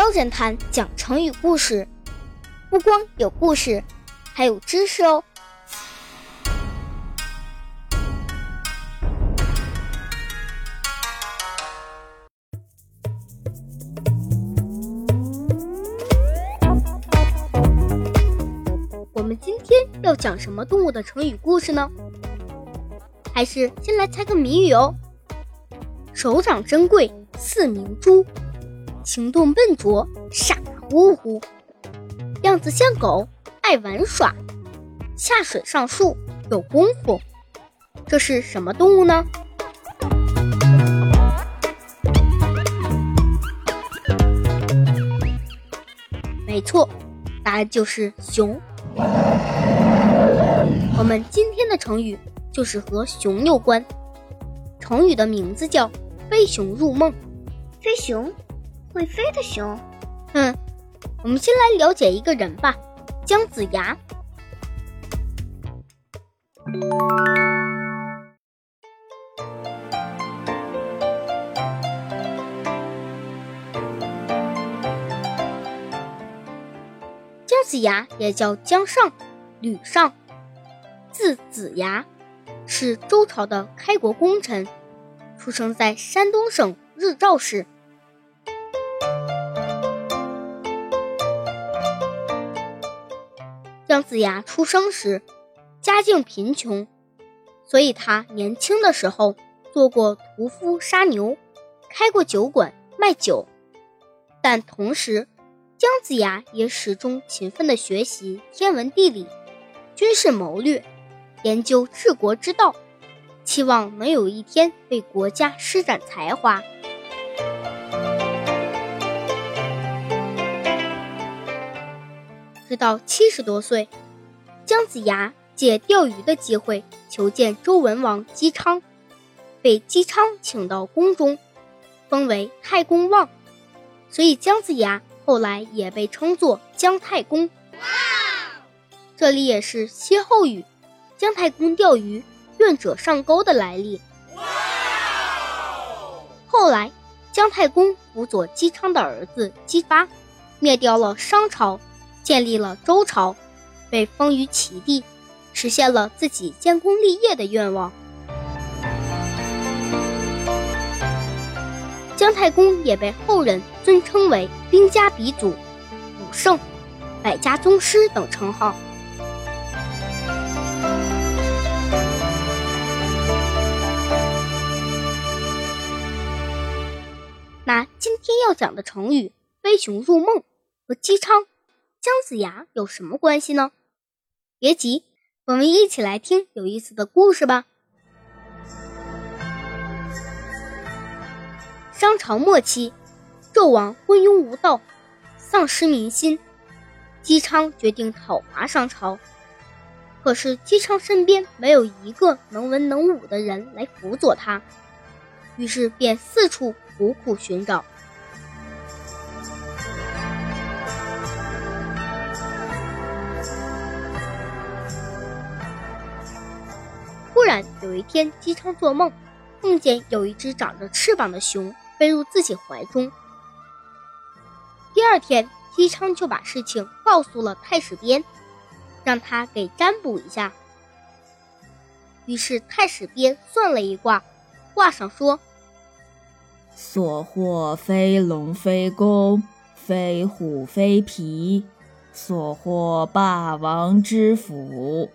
喵侦探讲成语故事，不光有故事，还有知识哦。我们今天要讲什么动物的成语故事呢？还是先来猜个谜语哦。手掌珍贵似明珠，行动笨拙傻乎乎，样子像狗爱玩耍，下水上树有功夫。这是什么动物呢？没错，答案就是熊。我们今天的成语就是和熊有关，成语的名字叫。飞熊入梦，飞熊，会飞的熊。嗯，我们先来了解一个人吧，姜子牙。姜子牙也叫姜尚、吕尚，字子牙，是周朝的开国功臣。出生在山东省日照市。姜子牙出生时家境贫穷，所以他年轻的时候做过屠夫、杀牛，开过酒馆卖酒。但同时，姜子牙也始终勤奋的学习天文地理、军事谋略，研究治国之道。期望能有一天为国家施展才华。直到七十多岁，姜子牙借钓鱼的机会求见周文王姬昌，被姬昌请到宫中，封为太公望，所以姜子牙后来也被称作姜太公。这里也是歇后语：姜太公钓鱼。愿者上钩的来历。后来，姜太公辅佐姬昌的儿子姬发，灭掉了商朝，建立了周朝，被封于齐地，实现了自己建功立业的愿望。姜太公也被后人尊称为兵家鼻祖、武圣、百家宗师等称号。那今天要讲的成语“飞熊入梦”和姬昌、姜子牙有什么关系呢？别急，我们一起来听有意思的故事吧。商朝末期，纣王昏庸无道，丧失民心，姬昌决定讨伐商朝。可是姬昌身边没有一个能文能武的人来辅佐他，于是便四处。苦苦寻找。然有一天，姬昌做梦，梦见有一只长着翅膀的熊飞入自己怀中。第二天，姬昌就把事情告诉了太史编，让他给占卜一下。于是太史编算了一卦，卦上说。所获非龙非弓，非虎非皮，所获霸王之福。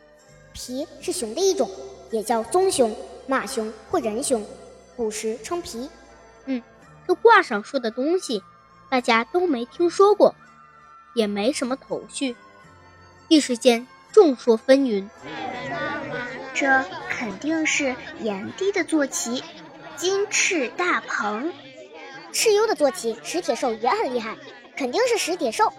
皮是熊的一种，也叫棕熊、马熊或人熊，古时称皮。嗯，这卦上说的东西，大家都没听说过，也没什么头绪，一时间众说纷纭。这肯定是炎帝的坐骑。金翅大鹏，蚩尤的坐骑石铁兽也很厉害，肯定是石铁兽。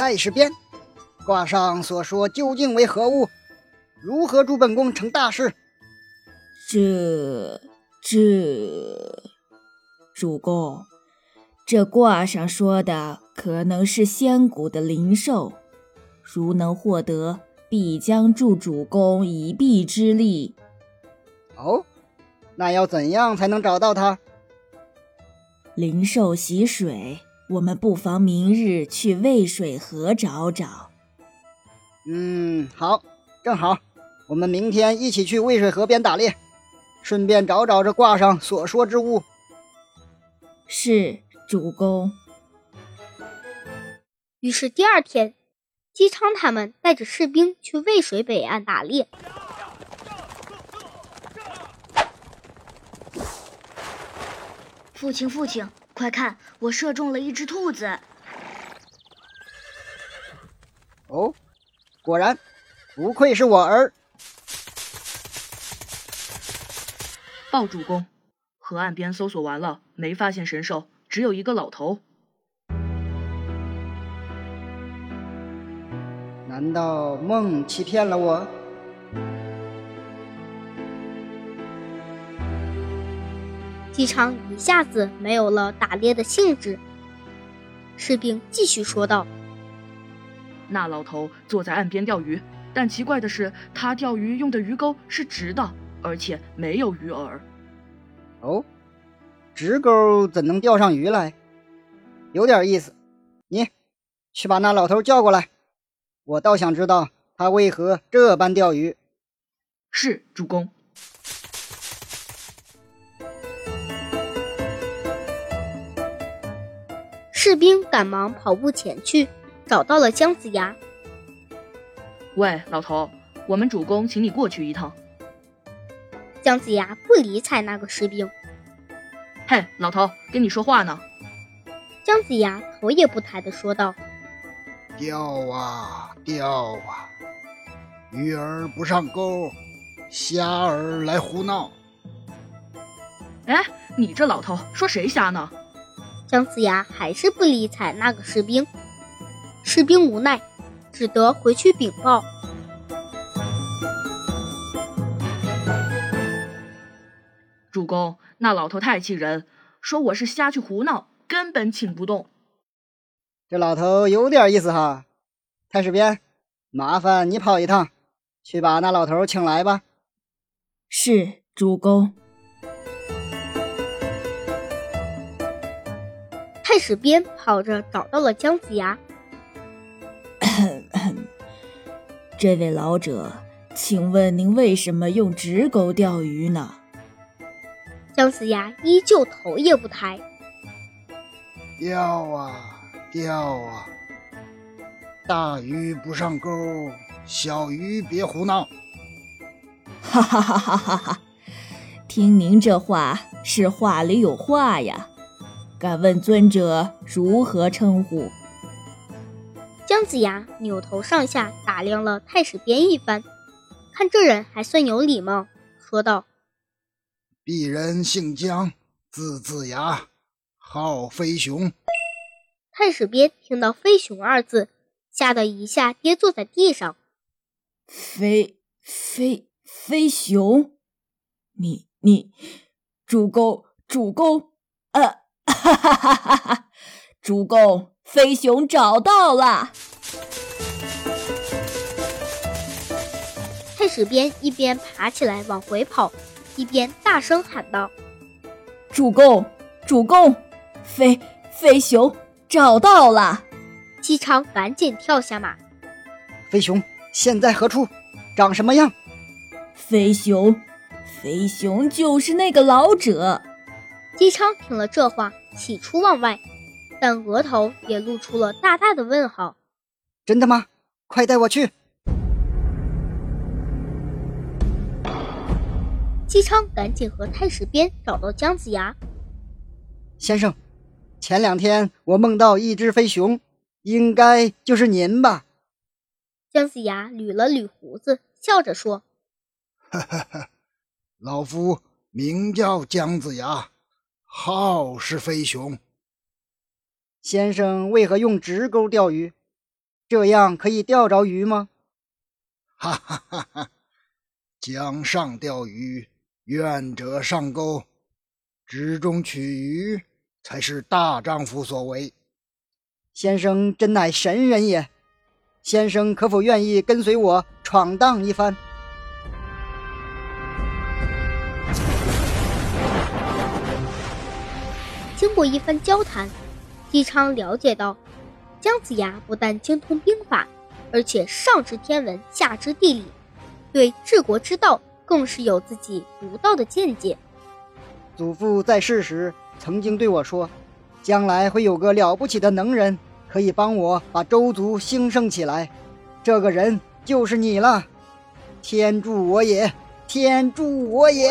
太史编，卦上所说究竟为何物？如何助本宫成大事？这这，主公，这卦上说的可能是仙谷的灵兽。如能获得，必将助主公一臂之力。哦，那要怎样才能找到它？灵兽洗水，我们不妨明日去渭水河找找。嗯，好，正好，我们明天一起去渭水河边打猎，顺便找找这卦上所说之物。是，主公。于是第二天，姬昌他们带着士兵去渭水北岸打猎。父亲，父亲，快看，我射中了一只兔子。哦，果然，不愧是我儿。报主公，河岸边搜索完了，没发现神兽，只有一个老头。难道梦欺骗了我？姬昌一下子没有了打猎的兴致。士兵继续说道：“那老头坐在岸边钓鱼，但奇怪的是，他钓鱼用的鱼钩是直的，而且没有鱼饵。哦，直钩怎能钓上鱼来？有点意思。你去把那老头叫过来，我倒想知道他为何这般钓鱼。”是，主公。士兵赶忙跑步前去，找到了姜子牙。喂，老头，我们主公请你过去一趟。姜子牙不理睬那个士兵。嘿，老头，跟你说话呢。姜子牙头也不抬的说道：“钓啊钓啊，鱼儿不上钩，虾儿来胡闹。”哎，你这老头说谁瞎呢？姜子牙还是不理睬那个士兵，士兵无奈，只得回去禀报。主公，那老头太气人，说我是瞎去胡闹，根本请不动。这老头有点意思哈，太史编，麻烦你跑一趟，去把那老头请来吧。是，主公。太史编跑着找到了姜子牙。这位老者，请问您为什么用直钩钓鱼呢？姜子牙依旧头也不抬。钓啊钓啊，大鱼不上钩，小鱼别胡闹。哈哈哈哈哈哈！听您这话，是话里有话呀。敢问尊者如何称呼？姜子牙扭头上下打量了太史编一番，看这人还算有礼貌，说道：“鄙人姓姜，字子牙，号飞熊。”太史编听到“飞熊”二字，吓得一下跌坐在地上。飞飞飞熊，你你，主公主公，呃。哈哈哈哈哈！主公，飞熊找到了。太史编一边爬起来往回跑，一边大声喊道：“主公，主公，飞飞熊找到了！”姬昌赶紧跳下马。飞熊现在何处？长什么样？飞熊，飞熊就是那个老者。姬昌听了这话。喜出望外，但额头也露出了大大的问号。真的吗？快带我去！姬昌赶紧和太史编找到姜子牙先生。前两天我梦到一只飞熊，应该就是您吧？姜子牙捋了捋胡子，笑着说：“哈哈哈，老夫名叫姜子牙。”好是飞熊，先生为何用直钩钓鱼？这样可以钓着鱼吗？哈哈哈哈！江上钓鱼，愿者上钩，直中取鱼才是大丈夫所为。先生真乃神人也，先生可否愿意跟随我闯荡一番？经过一番交谈，姬昌了解到，姜子牙不但精通兵法，而且上知天文，下知地理，对治国之道更是有自己独到的见解。祖父在世时曾经对我说，将来会有个了不起的能人，可以帮我把周族兴盛起来。这个人就是你了，天助我也！天助我也！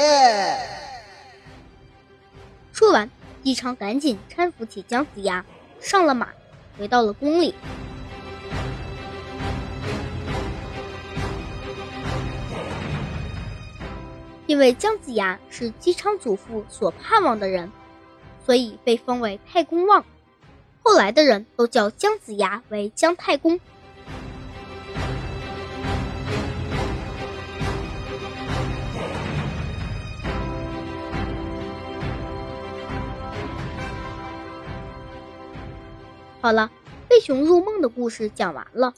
说完，姬昌赶紧搀扶起姜子牙，上了马，回到了宫里。因为姜子牙是姬昌祖父所盼望的人，所以被封为太公望。后来的人都叫姜子牙为姜太公。好了，飞熊入梦的故事讲完了。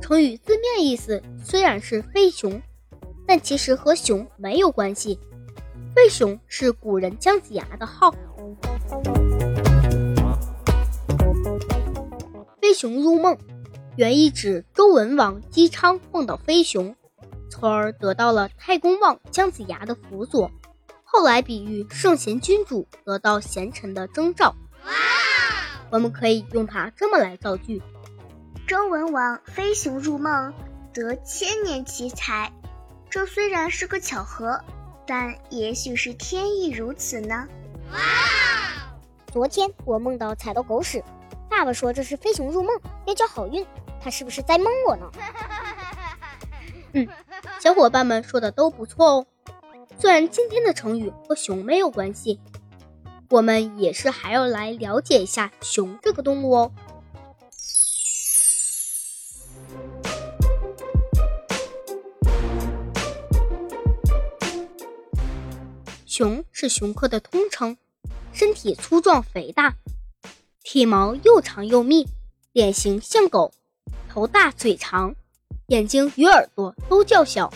成语字面意思虽然是飞熊，但其实和熊没有关系。飞熊是古人姜子牙的号。飞熊入梦，原意指周文王姬昌梦到飞熊。从而得到了太公望姜子牙的辅佐，后来比喻圣贤君主得到贤臣的征兆。我们可以用它这么来造句：周文王飞熊入梦，得千年奇才。这虽然是个巧合，但也许是天意如此呢。昨天我梦到踩到狗屎，爸爸说这是飞熊入梦，要交好运，他是不是在蒙我呢？嗯。小伙伴们说的都不错哦，虽然今天的成语和熊没有关系，我们也是还要来了解一下熊这个动物哦。熊是熊科的通称，身体粗壮肥大，体毛又长又密，脸型像狗，头大嘴长。眼睛与耳朵都较小，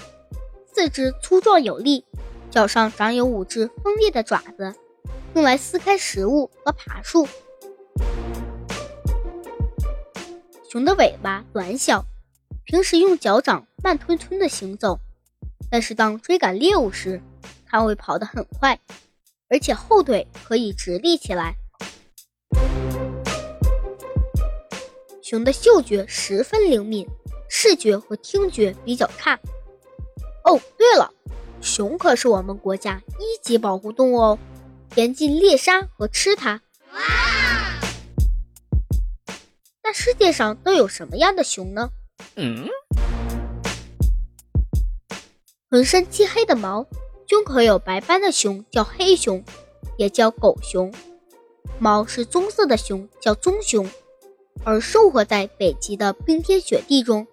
四肢粗壮有力，脚上长有五只锋利的爪子，用来撕开食物和爬树。熊的尾巴短小，平时用脚掌慢吞吞地行走，但是当追赶猎物时，它会跑得很快，而且后腿可以直立起来。熊的嗅觉十分灵敏。视觉和听觉比较差。哦，对了，熊可是我们国家一级保护动物哦，严禁猎杀和吃它。那世界上都有什么样的熊呢？嗯，浑身漆黑的毛，胸口有白斑的熊叫黑熊，也叫狗熊；毛是棕色的熊叫棕熊，而生活在北极的冰天雪地中。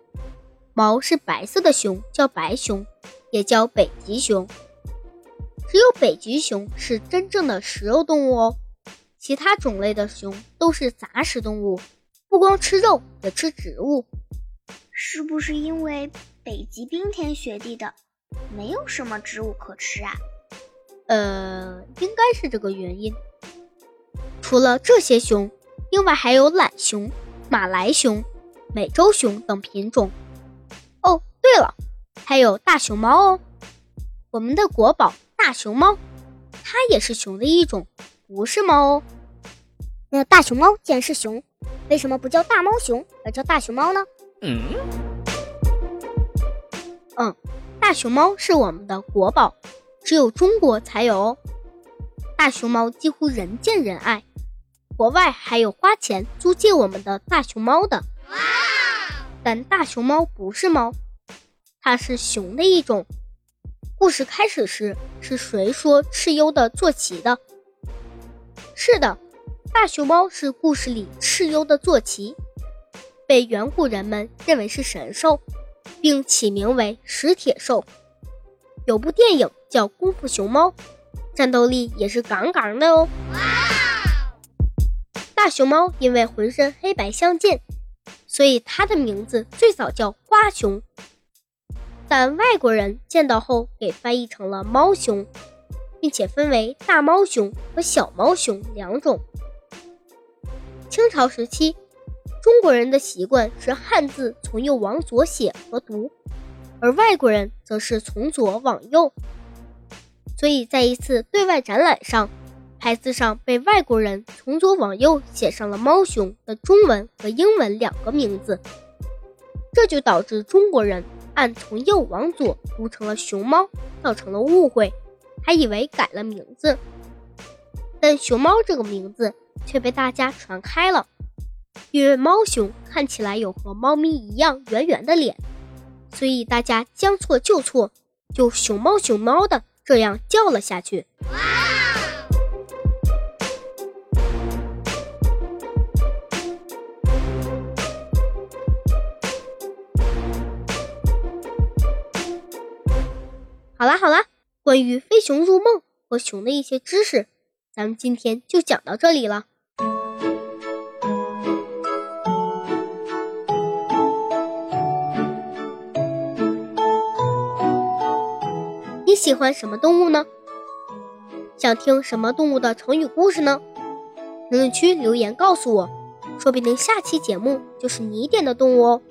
毛是白色的熊叫白熊，也叫北极熊。只有北极熊是真正的食肉动物哦，其他种类的熊都是杂食动物，不光吃肉，也吃植物。是不是因为北极冰天雪地的，没有什么植物可吃啊？呃，应该是这个原因。除了这些熊，另外还有懒熊、马来熊、美洲熊等品种。对了，还有大熊猫哦，我们的国宝大熊猫，它也是熊的一种，不是猫哦。那大熊猫既然是熊，为什么不叫大猫熊，而叫大熊猫呢？嗯，嗯，大熊猫是我们的国宝，只有中国才有哦。大熊猫几乎人见人爱，国外还有花钱租借我们的大熊猫的。但大熊猫不是猫。它是熊的一种。故事开始时是谁说蚩尤的坐骑的？是的，大熊猫是故事里蚩尤的坐骑，被远古人们认为是神兽，并起名为食铁兽。有部电影叫《功夫熊猫》，战斗力也是杠杠的哦。大熊猫因为浑身黑白相间，所以它的名字最早叫花熊。但外国人见到后给翻译成了猫熊，并且分为大猫熊和小猫熊两种。清朝时期，中国人的习惯是汉字从右往左写和读，而外国人则是从左往右。所以在一次对外展览上，牌子上被外国人从左往右写上了“猫熊”的中文和英文两个名字，这就导致中国人。按从右往左读成了熊猫，造成了误会，还以为改了名字。但熊猫这个名字却被大家传开了，因为猫熊看起来有和猫咪一样圆圆的脸，所以大家将错就错，就熊猫熊猫的这样叫了下去。好啦，关于飞熊入梦和熊的一些知识，咱们今天就讲到这里了。你喜欢什么动物呢？想听什么动物的成语故事呢？评论区留言告诉我，说不定下期节目就是你点的动物哦。